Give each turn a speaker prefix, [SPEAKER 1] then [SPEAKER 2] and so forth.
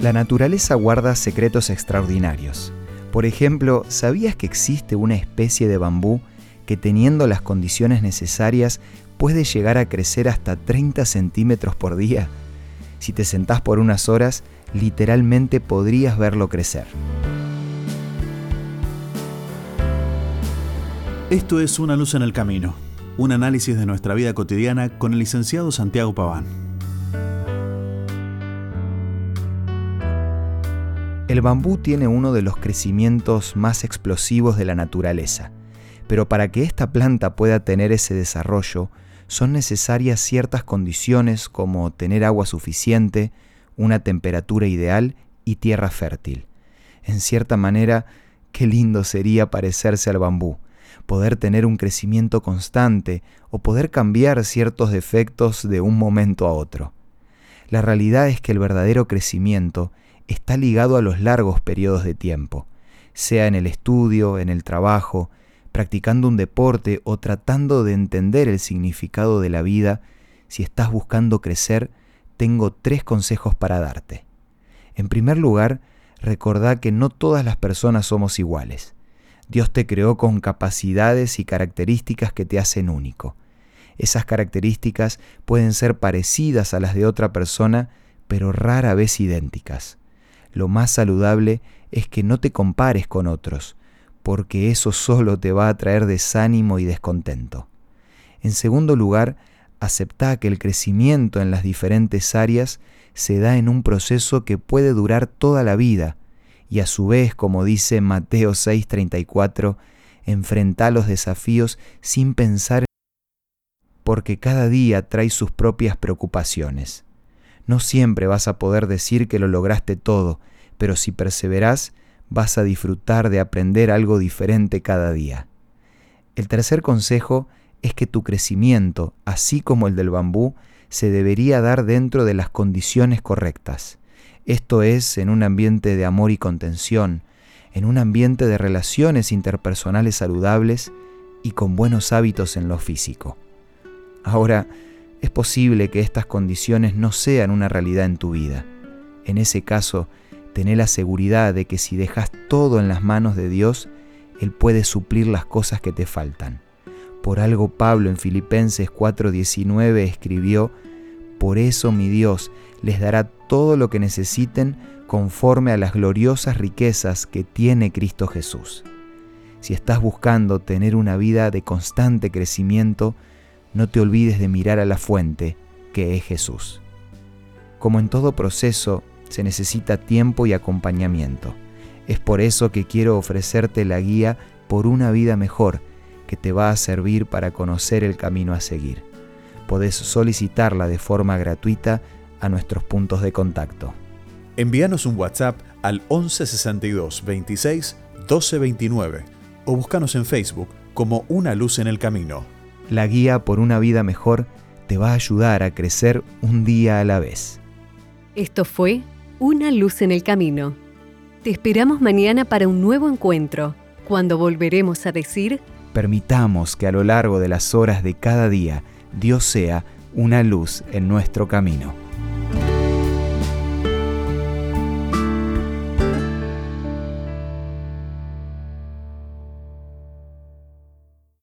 [SPEAKER 1] La naturaleza guarda secretos extraordinarios. Por ejemplo, ¿sabías que existe una especie de bambú que teniendo las condiciones necesarias puede llegar a crecer hasta 30 centímetros por día? Si te sentás por unas horas, literalmente podrías verlo crecer.
[SPEAKER 2] Esto es Una luz en el camino, un análisis de nuestra vida cotidiana con el licenciado Santiago Paván.
[SPEAKER 1] El bambú tiene uno de los crecimientos más explosivos de la naturaleza, pero para que esta planta pueda tener ese desarrollo, son necesarias ciertas condiciones como tener agua suficiente, una temperatura ideal y tierra fértil. En cierta manera, qué lindo sería parecerse al bambú, poder tener un crecimiento constante o poder cambiar ciertos defectos de un momento a otro. La realidad es que el verdadero crecimiento está ligado a los largos periodos de tiempo, sea en el estudio, en el trabajo, practicando un deporte o tratando de entender el significado de la vida, si estás buscando crecer, tengo tres consejos para darte. En primer lugar, recordá que no todas las personas somos iguales. Dios te creó con capacidades y características que te hacen único. Esas características pueden ser parecidas a las de otra persona, pero rara vez idénticas lo más saludable es que no te compares con otros, porque eso solo te va a traer desánimo y descontento. En segundo lugar, acepta que el crecimiento en las diferentes áreas se da en un proceso que puede durar toda la vida, y a su vez, como dice Mateo 6:34, enfrenta los desafíos sin pensar porque cada día trae sus propias preocupaciones. No siempre vas a poder decir que lo lograste todo, pero si perseverás, vas a disfrutar de aprender algo diferente cada día. El tercer consejo es que tu crecimiento, así como el del bambú, se debería dar dentro de las condiciones correctas. Esto es, en un ambiente de amor y contención, en un ambiente de relaciones interpersonales saludables y con buenos hábitos en lo físico. Ahora, es posible que estas condiciones no sean una realidad en tu vida. En ese caso, tené la seguridad de que si dejas todo en las manos de Dios, Él puede suplir las cosas que te faltan. Por algo Pablo en Filipenses 4:19 escribió, Por eso mi Dios les dará todo lo que necesiten conforme a las gloriosas riquezas que tiene Cristo Jesús. Si estás buscando tener una vida de constante crecimiento, no te olvides de mirar a la fuente, que es Jesús. Como en todo proceso, se necesita tiempo y acompañamiento. Es por eso que quiero ofrecerte la guía por una vida mejor, que te va a servir para conocer el camino a seguir. Podés solicitarla de forma gratuita a nuestros puntos de contacto.
[SPEAKER 2] Envíanos un WhatsApp al 1162 26 1229 o búscanos en Facebook como Una Luz en el Camino.
[SPEAKER 1] La guía por una vida mejor te va a ayudar a crecer un día a la vez.
[SPEAKER 3] Esto fue Una luz en el camino. Te esperamos mañana para un nuevo encuentro, cuando volveremos a decir,
[SPEAKER 1] Permitamos que a lo largo de las horas de cada día Dios sea una luz en nuestro camino.